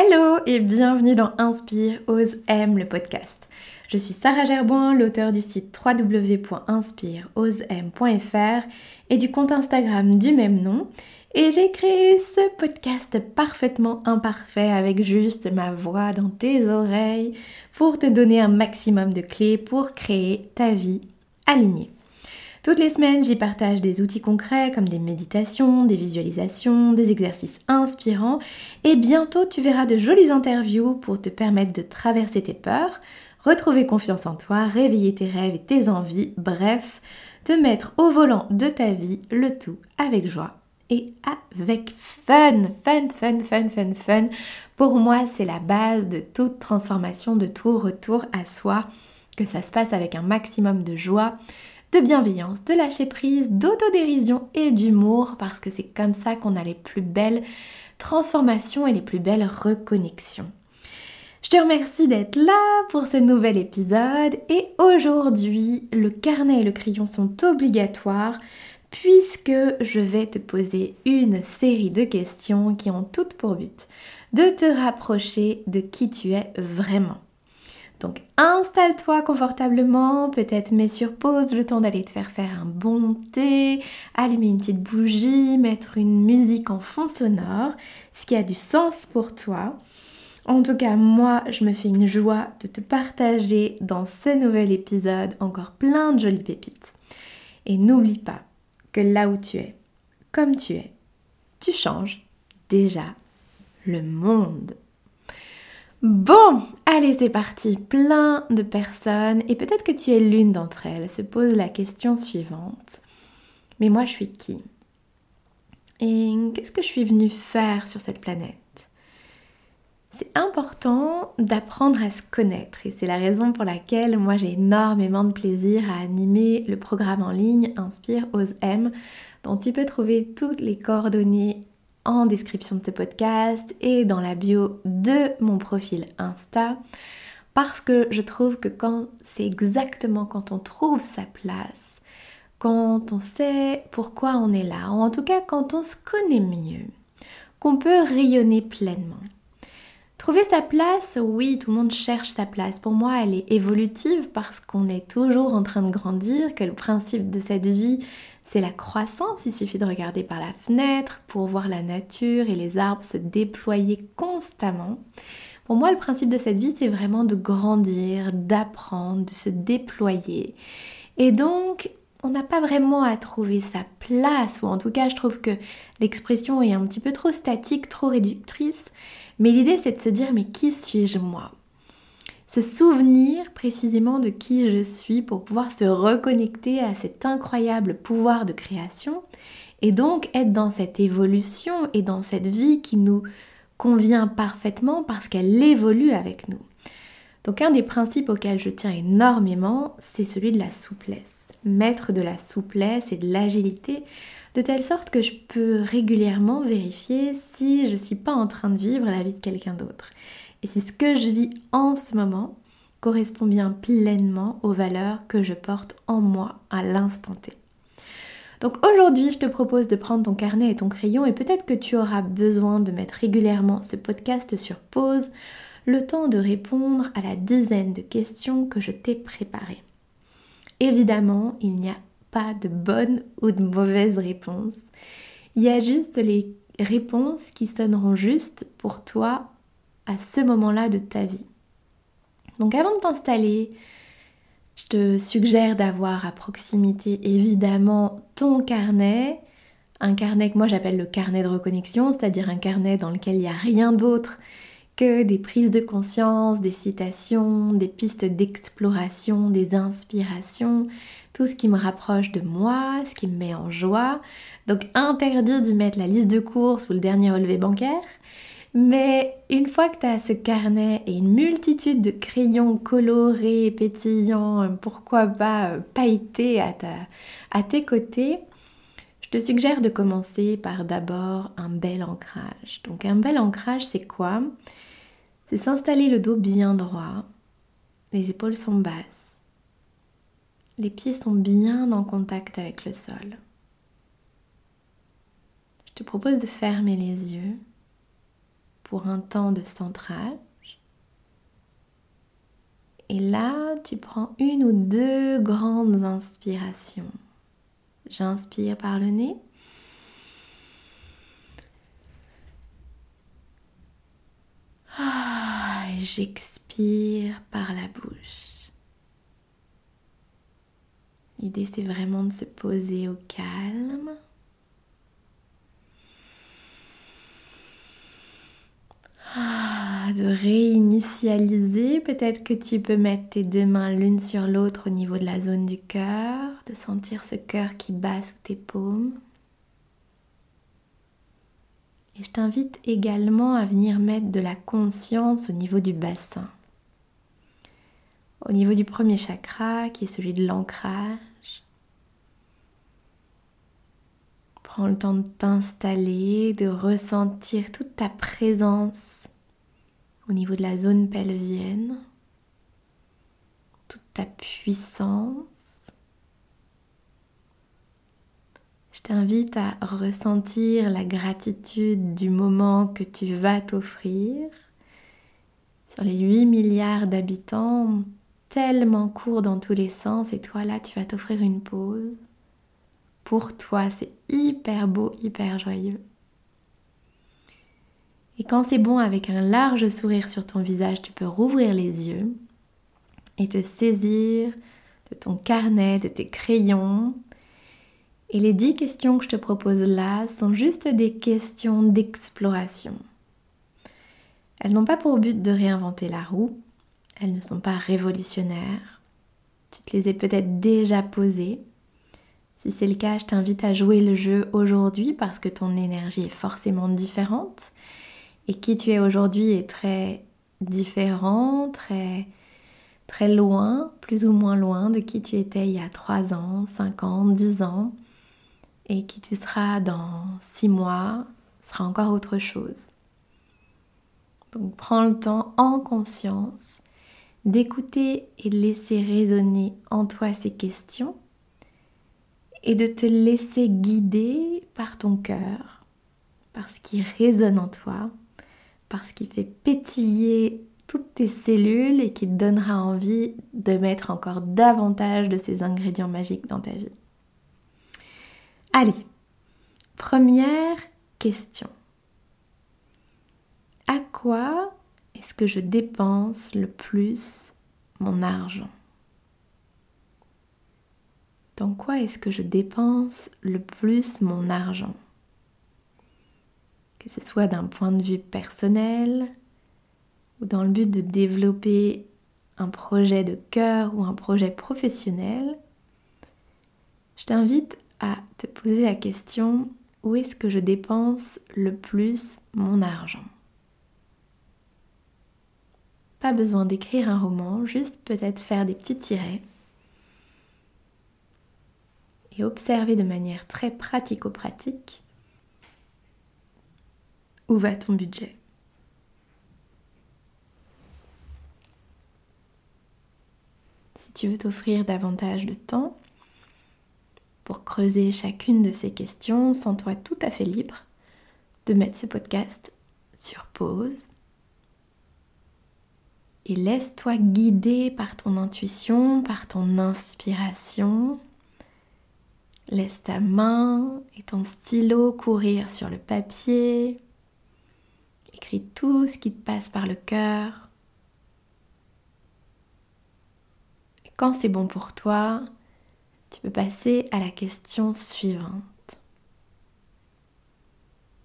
Hello et bienvenue dans Inspire, Ose, Aime le podcast. Je suis Sarah Gerboin, l'auteur du site www.inspireosem.fr et du compte Instagram du même nom. Et j'ai créé ce podcast parfaitement imparfait avec juste ma voix dans tes oreilles pour te donner un maximum de clés pour créer ta vie alignée. Toutes les semaines, j'y partage des outils concrets comme des méditations, des visualisations, des exercices inspirants. Et bientôt tu verras de jolies interviews pour te permettre de traverser tes peurs, retrouver confiance en toi, réveiller tes rêves et tes envies, bref, te mettre au volant de ta vie, le tout avec joie et avec fun, fun, fun, fun, fun, fun. Pour moi, c'est la base de toute transformation, de tout retour à soi, que ça se passe avec un maximum de joie, de bienveillance, de lâcher prise, d'autodérision et d'humour parce que c'est comme ça qu'on a les plus belles transformations et les plus belles reconnexions. Je te remercie d'être là pour ce nouvel épisode et aujourd'hui le carnet et le crayon sont obligatoires puisque je vais te poser une série de questions qui ont toutes pour but de te rapprocher de qui tu es vraiment. Donc installe-toi confortablement, peut-être mets sur pause le temps d'aller te faire faire un bon thé, allumer une petite bougie, mettre une musique en fond sonore, ce qui a du sens pour toi. En tout cas, moi, je me fais une joie de te partager dans ce nouvel épisode encore plein de jolies pépites. Et n'oublie pas que là où tu es, comme tu es, tu changes déjà le monde. Bon, allez, c'est parti. Plein de personnes, et peut-être que tu es l'une d'entre elles, se posent la question suivante. Mais moi, je suis qui? Et qu'est-ce que je suis venue faire sur cette planète? C'est important d'apprendre à se connaître et c'est la raison pour laquelle moi j'ai énormément de plaisir à animer le programme en ligne Inspire Ose M dont tu peux trouver toutes les coordonnées en description de ce podcast et dans la bio de mon profil Insta parce que je trouve que c'est exactement quand on trouve sa place, quand on sait pourquoi on est là, ou en tout cas quand on se connaît mieux, qu'on peut rayonner pleinement. Trouver sa place, oui, tout le monde cherche sa place. Pour moi, elle est évolutive parce qu'on est toujours en train de grandir, que le principe de cette vie, c'est la croissance. Il suffit de regarder par la fenêtre pour voir la nature et les arbres se déployer constamment. Pour moi, le principe de cette vie, c'est vraiment de grandir, d'apprendre, de se déployer. Et donc, on n'a pas vraiment à trouver sa place, ou en tout cas, je trouve que l'expression est un petit peu trop statique, trop réductrice. Mais l'idée, c'est de se dire, mais qui suis-je moi? Se souvenir précisément de qui je suis pour pouvoir se reconnecter à cet incroyable pouvoir de création et donc être dans cette évolution et dans cette vie qui nous convient parfaitement parce qu'elle évolue avec nous. Donc un des principes auxquels je tiens énormément, c'est celui de la souplesse. Mettre de la souplesse et de l'agilité de telle sorte que je peux régulièrement vérifier si je ne suis pas en train de vivre la vie de quelqu'un d'autre et si ce que je vis en ce moment correspond bien pleinement aux valeurs que je porte en moi à l'instant T. Donc aujourd'hui, je te propose de prendre ton carnet et ton crayon et peut-être que tu auras besoin de mettre régulièrement ce podcast sur pause, le temps de répondre à la dizaine de questions que je t'ai préparées. Évidemment, il n'y a pas de bonne ou de mauvaise réponse. Il y a juste les réponses qui sonneront juste pour toi à ce moment-là de ta vie. Donc avant de t'installer, je te suggère d'avoir à proximité évidemment ton carnet, un carnet que moi j'appelle le carnet de reconnexion, c'est-à-dire un carnet dans lequel il n'y a rien d'autre que des prises de conscience, des citations, des pistes d'exploration, des inspirations, tout ce qui me rapproche de moi, ce qui me met en joie. Donc interdit d'y mettre la liste de courses ou le dernier relevé bancaire. Mais une fois que tu as ce carnet et une multitude de crayons colorés, pétillants, euh, pourquoi pas euh, pailletés à, à tes côtés, je te suggère de commencer par d'abord un bel ancrage. Donc un bel ancrage, c'est quoi? C'est s'installer le dos bien droit, les épaules sont basses, les pieds sont bien en contact avec le sol. Je te propose de fermer les yeux pour un temps de centrage. Et là, tu prends une ou deux grandes inspirations. J'inspire par le nez. Ah, j'expire par la bouche. L'idée, c'est vraiment de se poser au calme. De réinitialiser. Peut-être que tu peux mettre tes deux mains l'une sur l'autre au niveau de la zone du cœur, de sentir ce cœur qui bat sous tes paumes. Et je t'invite également à venir mettre de la conscience au niveau du bassin. Au niveau du premier chakra, qui est celui de l'ancrage. Prends le temps de t'installer, de ressentir toute ta présence au niveau de la zone pelvienne, toute ta puissance. Je t'invite à ressentir la gratitude du moment que tu vas t'offrir. Sur les 8 milliards d'habitants, tellement court dans tous les sens, et toi là, tu vas t'offrir une pause pour toi. C'est hyper beau, hyper joyeux. Et quand c'est bon, avec un large sourire sur ton visage, tu peux rouvrir les yeux et te saisir de ton carnet, de tes crayons. Et les dix questions que je te propose là sont juste des questions d'exploration. Elles n'ont pas pour but de réinventer la roue, elles ne sont pas révolutionnaires. Tu te les ai peut-être déjà posées, si c'est le cas, je t'invite à jouer le jeu aujourd'hui parce que ton énergie est forcément différente. Et qui tu es aujourd'hui est très différent, très, loin, plus ou moins loin de qui tu étais il y a 3 ans, 5 ans, 10 ans. Et qui tu seras dans 6 mois sera encore autre chose. Donc prends le temps en conscience d'écouter et de laisser résonner en toi ces questions et de te laisser guider par ton cœur, par ce qui résonne en toi, par ce qui fait pétiller toutes tes cellules et qui te donnera envie de mettre encore davantage de ces ingrédients magiques dans ta vie. Allez, première question. À quoi est-ce que je dépense le plus mon argent? Dans quoi est-ce que je dépense le plus mon argent? Que ce soit d'un point de vue personnel ou dans le but de développer un projet de cœur ou un projet professionnel, je t'invite à te poser la question où est-ce que je dépense le plus mon argent? Pas besoin d'écrire un roman, juste peut-être faire des petits tirets et observer de manière très pratico-pratique où va ton budget. Si tu veux t'offrir davantage de temps pour creuser chacune de ces questions, sens-toi tout à fait libre de mettre ce podcast sur pause et laisse-toi guider par ton intuition, par ton inspiration Laisse ta main et ton stylo courir sur le papier. Écris tout ce qui te passe par le cœur. Quand c'est bon pour toi, tu peux passer à la question suivante.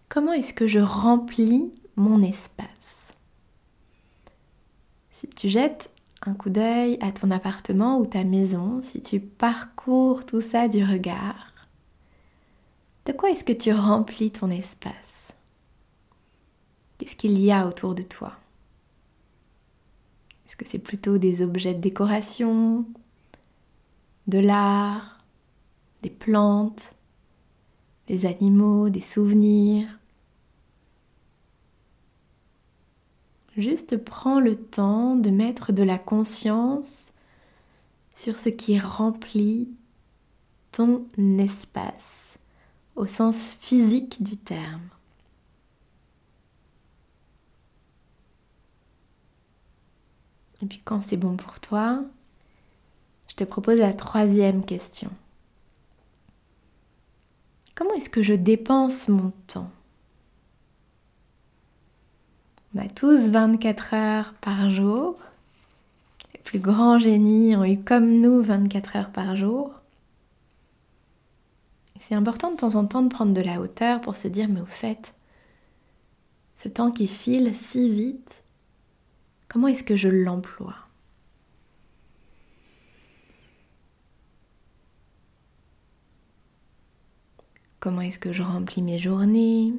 Comment est-ce que je remplis mon espace? Si tu jettes un coup d'œil à ton appartement ou ta maison, si tu parcours tout ça du regard, de quoi est-ce que tu remplis ton espace? Qu'est-ce qu'il y a autour de toi? Est-ce que c'est plutôt des objets de décoration, de l'art, des plantes, des animaux, des souvenirs? Juste prends le temps de mettre de la conscience sur ce qui remplit ton espace au sens physique du terme. Et puis quand c'est bon pour toi, je te propose la troisième question. Comment est-ce que je dépense mon temps? On a tous 24 heures par jour. Les plus grands génies ont eu comme nous 24 heures par jour. C'est important de temps en temps de prendre de la hauteur pour se dire mais au fait, ce temps qui file si vite, comment est-ce que je l'emploie? Comment est-ce que je remplis mes journées?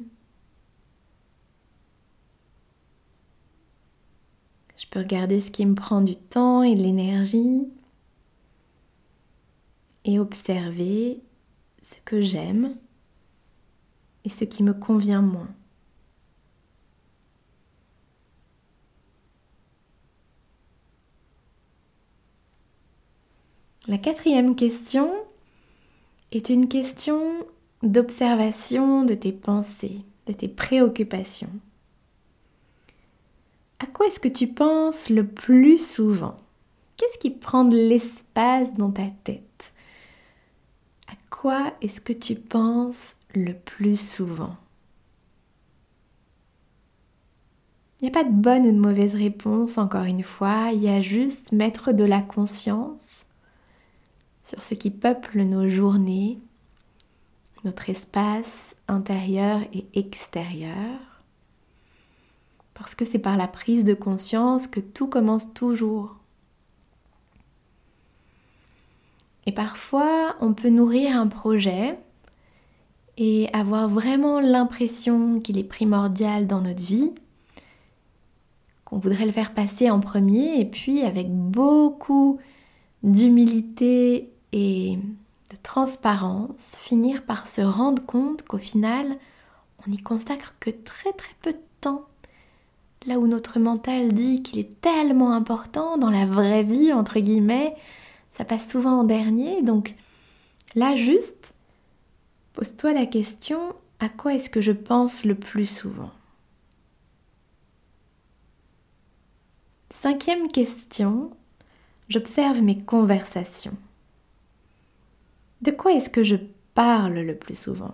Je peux regarder ce qui me prend du temps et de l'énergie et observer ce que j'aime et ce qui me convient moins. La quatrième question est une question d'observation de tes pensées, de tes préoccupations. À quoi est-ce que tu penses le plus souvent? Qu'est-ce qui prend de l'espace dans ta tête? À quoi est-ce que tu penses le plus souvent? Il n'y a pas de bonne ou de mauvaise réponse, encore une fois, il y a juste mettre de la conscience sur ce qui peuple nos journées, notre espace intérieur et extérieur. Parce que c'est par la prise de conscience que tout commence toujours. Et parfois, on peut nourrir un projet et avoir vraiment l'impression qu'il est primordial dans notre vie, qu'on voudrait le faire passer en premier, et puis avec beaucoup d'humilité et de transparence, finir par se rendre compte qu'au final, on n'y consacre que très très peu de. Là où notre mental dit qu'il est tellement important dans la vraie vie, entre guillemets, ça passe souvent en dernier. Donc là, juste, pose-toi la question, à quoi est-ce que je pense le plus souvent? Cinquième question, j'observe mes conversations. De quoi est-ce que je parle le plus souvent?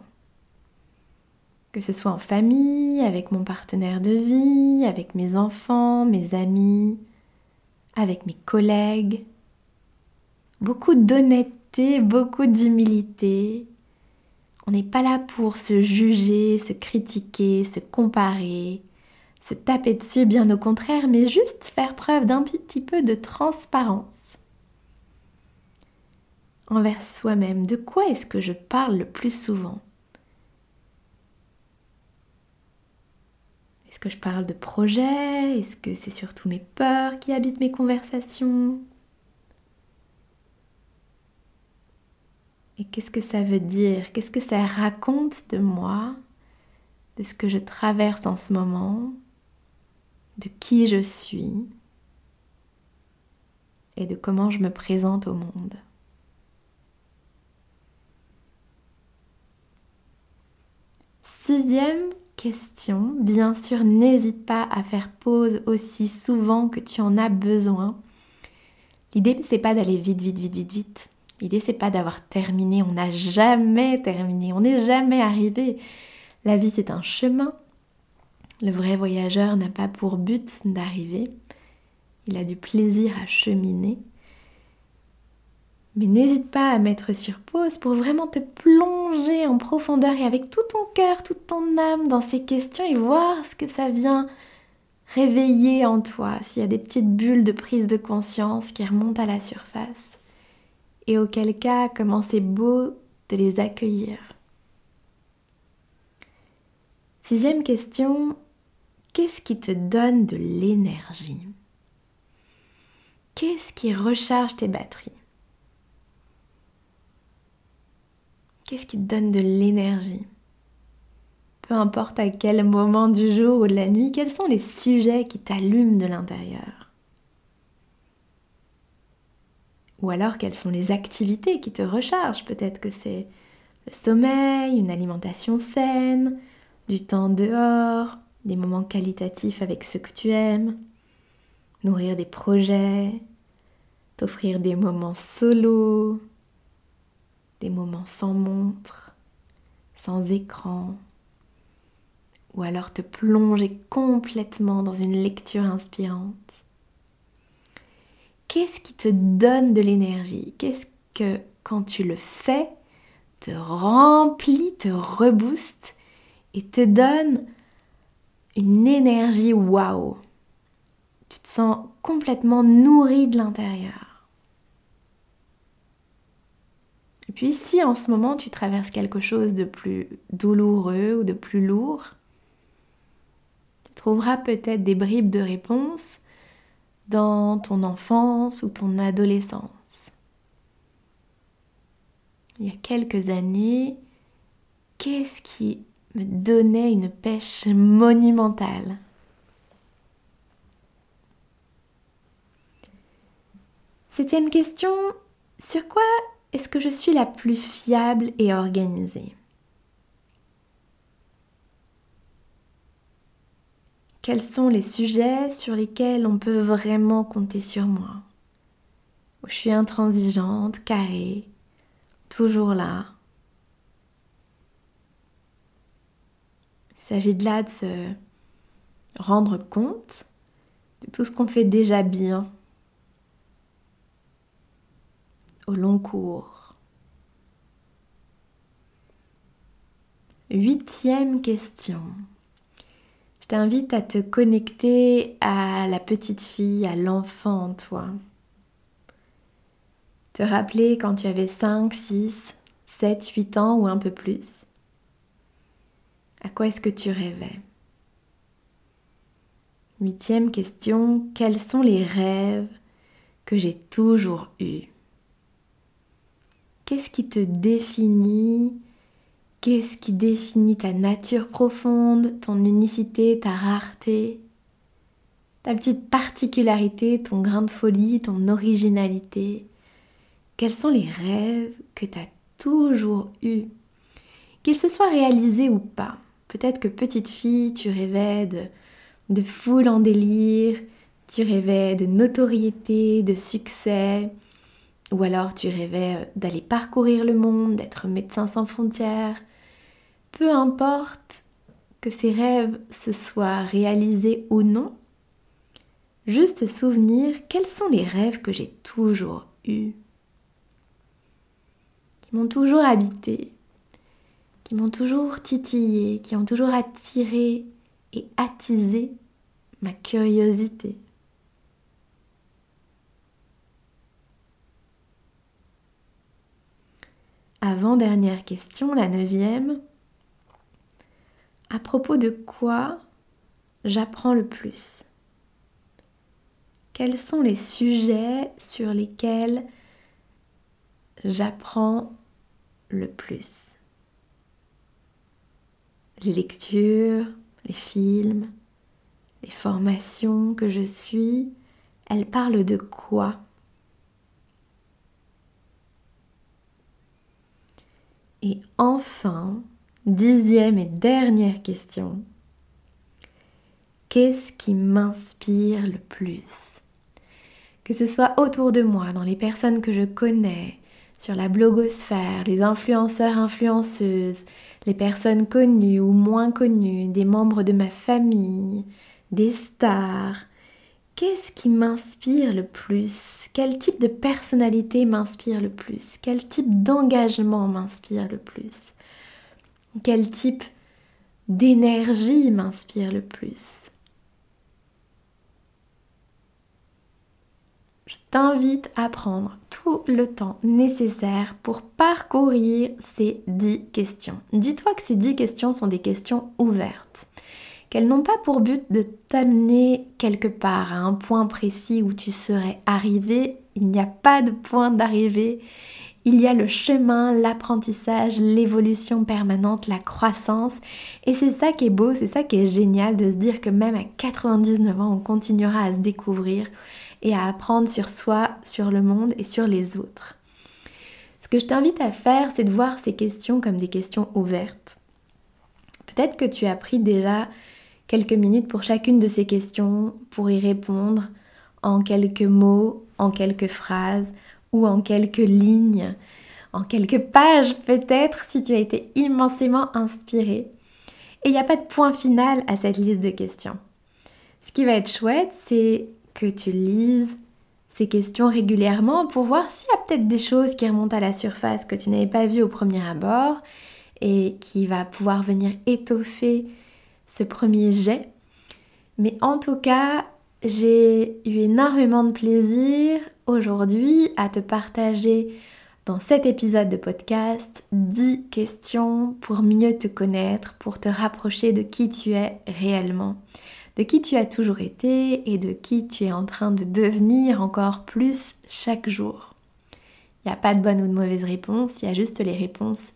Que ce soit en famille, avec mon partenaire de vie, avec mes enfants, mes amis, avec mes collègues. Beaucoup d'honnêteté, beaucoup d'humilité. On n'est pas là pour se juger, se critiquer, se comparer, se taper dessus, bien au contraire, mais juste faire preuve d'un petit peu de transparence envers soi-même. De quoi est-ce que je parle le plus souvent? Que je parle de projets? Est-ce que c'est surtout mes peurs qui habitent mes conversations? Et qu'est-ce que ça veut dire? Qu'est-ce que ça raconte de moi? De ce que je traverse en ce moment? De qui je suis? Et de comment je me présente au monde? Sixième bien sûr, n'hésite pas à faire pause aussi souvent que tu en as besoin. L'idée, c'est pas d'aller vite, vite, vite, vite, vite. L'idée, c'est pas d'avoir terminé. On n'a jamais terminé. On n'est jamais arrivé. La vie, c'est un chemin. Le vrai voyageur n'a pas pour but d'arriver. Il a du plaisir à cheminer. Mais n'hésite pas à mettre sur pause pour vraiment te plonger en profondeur et avec tout ton cœur, toute ton âme dans ces questions et voir ce que ça vient réveiller en toi, s'il y a des petites bulles de prise de conscience qui remontent à la surface. Et auquel cas, comment c'est beau de les accueillir. Sixième question, qu'est-ce qui te donne de l'énergie? Qu'est-ce qui recharge tes batteries? Qu'est-ce qui te donne de l'énergie? Peu importe à quel moment du jour ou de la nuit, quels sont les sujets qui t'allument de l'intérieur? Ou alors quelles sont les activités qui te rechargent? Peut-être que c'est le sommeil, une alimentation saine, du temps dehors, des moments qualitatifs avec ceux que tu aimes, nourrir des projets, t'offrir des moments solo, des moments sans montre, sans écran, ou alors te plonger complètement dans une lecture inspirante. Qu'est-ce qui te donne de l'énergie? Qu'est-ce que quand tu le fais, te remplit, te rebooste et te donne une énergie waouh? Tu te sens complètement nourri de l'intérieur. Et puis si en ce moment tu traverses quelque chose de plus douloureux ou de plus lourd, tu trouveras peut-être des bribes de réponse dans ton enfance ou ton adolescence. Il y a quelques années, qu'est-ce qui me donnait une pêche monumentale? Septième question, sur quoi est-ce que je suis la plus fiable et organisée? Quels sont les sujets sur lesquels on peut vraiment compter sur moi? Je suis intransigeante, carrée, toujours là. Il s'agit de là de se rendre compte de tout ce qu'on fait déjà bien au long cours. Huitième question t'invite à te connecter à la petite fille, à l'enfant en toi. Te rappeler quand tu avais 5, 6, 7, 8 ans ou un peu plus. À quoi est-ce que tu rêvais? Huitième question, quels sont les rêves que j'ai toujours eus? Qu'est-ce qui te définit? Qu'est-ce qui définit ta nature profonde, ton unicité, ta rareté, ta petite particularité, ton grain de folie, ton originalité? Quels sont les rêves que tu as toujours eus? Qu'ils se soient réalisés ou pas. Peut-être que petite fille, tu rêvais de, de foule en délire, tu rêvais de notoriété, de succès, ou alors tu rêvais d'aller parcourir le monde, d'être médecin sans frontières, peu importe que ces rêves se soient réalisés ou non, juste souvenir quels sont les rêves que j'ai toujours eus, qui m'ont toujours habité, qui m'ont toujours titillé, qui ont toujours attiré et attisé ma curiosité. Avant-dernière question, la neuvième. À propos de quoi j'apprends le plus? Quels sont les sujets sur lesquels j'apprends le plus? Les lectures, les films, les formations que je suis, elles parlent de quoi? Et enfin, Dixième et dernière question. Qu'est-ce qui m'inspire le plus? Que ce soit autour de moi, dans les personnes que je connais, sur la blogosphère, les influenceurs, influenceuses, les personnes connues ou moins connues, des membres de ma famille, des stars. Qu'est-ce qui m'inspire le plus? Quel type de personnalité m'inspire le plus? Quel type d'engagement m'inspire le plus? Quel type d'énergie m'inspire le plus? Je t'invite à prendre tout le temps nécessaire pour parcourir ces 10 questions. Dis-toi que ces 10 questions sont des questions ouvertes, qu'elles n'ont pas pour but de t'amener quelque part à un point précis où tu serais arrivé. Il n'y a pas de point d'arrivée il y a le chemin, l'apprentissage, l'évolution permanente, la croissance. Et c'est ça qui est beau, c'est ça qui est génial de se dire que même à 99 ans, on continuera à se découvrir et à apprendre sur soi, sur le monde et sur les autres. Ce que je t'invite à faire, c'est de voir ces questions comme des questions ouvertes. Peut-être que tu as pris déjà quelques minutes pour chacune de ces questions, pour y répondre, en quelques mots, en quelques phrases ou en quelques lignes, en quelques pages peut-être si tu as été immensément inspiré. Et il n'y a pas de point final à cette liste de questions. Ce qui va être chouette, c'est que tu lises ces questions régulièrement pour voir s'il y a peut-être des choses qui remontent à la surface que tu n'avais pas vues au premier abord et qui va pouvoir venir étoffer ce premier jet. Mais en tout cas, j'ai eu énormément de plaisir aujourd'hui à te partager dans cet épisode de podcast 10 questions pour mieux te connaître, pour te rapprocher de qui tu es réellement, de qui tu as toujours été et de qui tu es en train de devenir encore plus chaque jour. Il n'y a pas de bonne ou de mauvaise réponse, il y a juste les réponses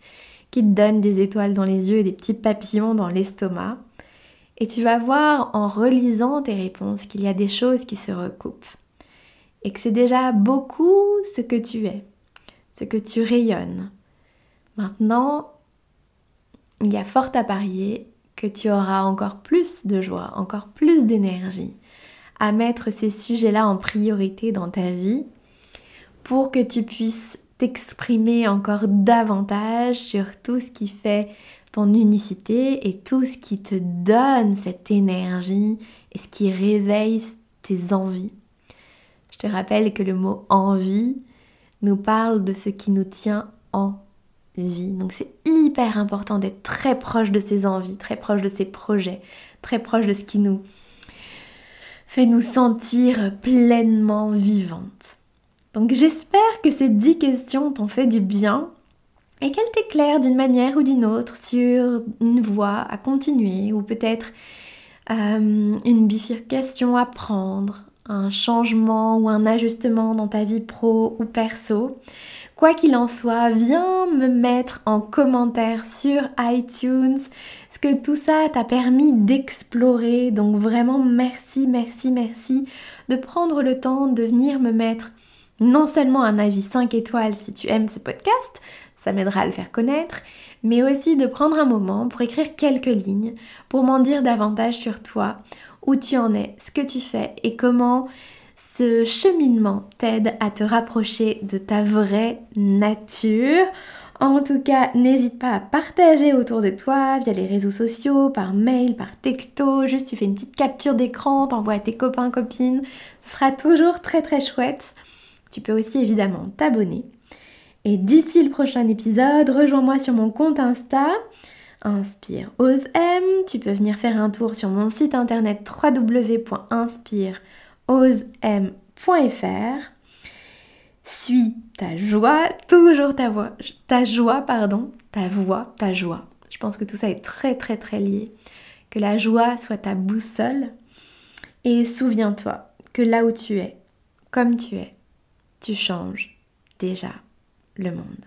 qui te donnent des étoiles dans les yeux et des petits papillons dans l'estomac. Et tu vas voir en relisant tes réponses qu'il y a des choses qui se recoupent. Et que c'est déjà beaucoup ce que tu es, ce que tu rayonnes. Maintenant, il y a fort à parier que tu auras encore plus de joie, encore plus d'énergie à mettre ces sujets-là en priorité dans ta vie pour que tu puisses t'exprimer encore davantage sur tout ce qui fait ton unicité et tout ce qui te donne cette énergie et ce qui réveille tes envies. Je te rappelle que le mot envie nous parle de ce qui nous tient en vie. Donc c'est hyper important d'être très proche de ses envies, très proche de ses projets, très proche de ce qui nous fait nous sentir pleinement vivantes. Donc j'espère que ces 10 questions t'ont fait du bien et qu'elle t'éclaire d'une manière ou d'une autre sur une voie à continuer ou peut-être euh, une bifurcation à prendre, un changement ou un ajustement dans ta vie pro ou perso. Quoi qu'il en soit, viens me mettre en commentaire sur iTunes ce que tout ça t'a permis d'explorer. Donc vraiment merci, merci, merci de prendre le temps de venir me mettre non seulement un avis 5 étoiles si tu aimes ce podcast, ça m'aidera à le faire connaître, mais aussi de prendre un moment pour écrire quelques lignes, pour m'en dire davantage sur toi, où tu en es, ce que tu fais et comment ce cheminement t'aide à te rapprocher de ta vraie nature. En tout cas, n'hésite pas à partager autour de toi via les réseaux sociaux, par mail, par texto, juste tu fais une petite capture d'écran, t'envoies à tes copains, copines. Ce sera toujours très très chouette. Tu peux aussi évidemment t'abonner. Et d'ici le prochain épisode, rejoins-moi sur mon compte Insta, Inspire M. Tu peux venir faire un tour sur mon site internet www.inspireosem.fr. Suis ta joie, toujours ta voix, ta joie, pardon, ta voix, ta joie. Je pense que tout ça est très très très lié. Que la joie soit ta boussole. Et souviens-toi que là où tu es, comme tu es, tu changes déjà le monde.